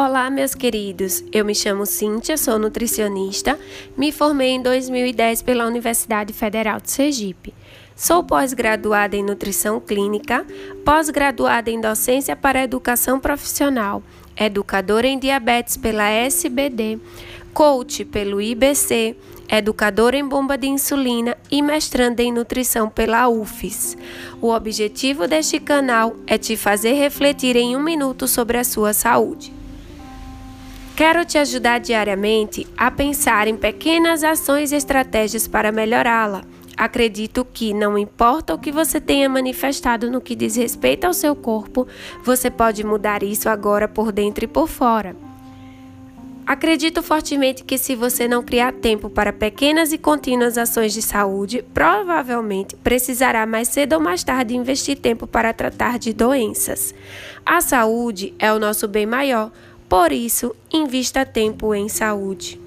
Olá, meus queridos. Eu me chamo Cíntia, sou nutricionista. Me formei em 2010 pela Universidade Federal de Sergipe. Sou pós-graduada em nutrição clínica, pós-graduada em docência para educação profissional, educadora em diabetes pela SBD, coach pelo IBC, educadora em bomba de insulina e mestranda em nutrição pela UFES. O objetivo deste canal é te fazer refletir em um minuto sobre a sua saúde. Quero te ajudar diariamente a pensar em pequenas ações e estratégias para melhorá-la. Acredito que, não importa o que você tenha manifestado no que diz respeito ao seu corpo, você pode mudar isso agora por dentro e por fora. Acredito fortemente que, se você não criar tempo para pequenas e contínuas ações de saúde, provavelmente precisará mais cedo ou mais tarde investir tempo para tratar de doenças. A saúde é o nosso bem maior por isso, invista tempo em saúde.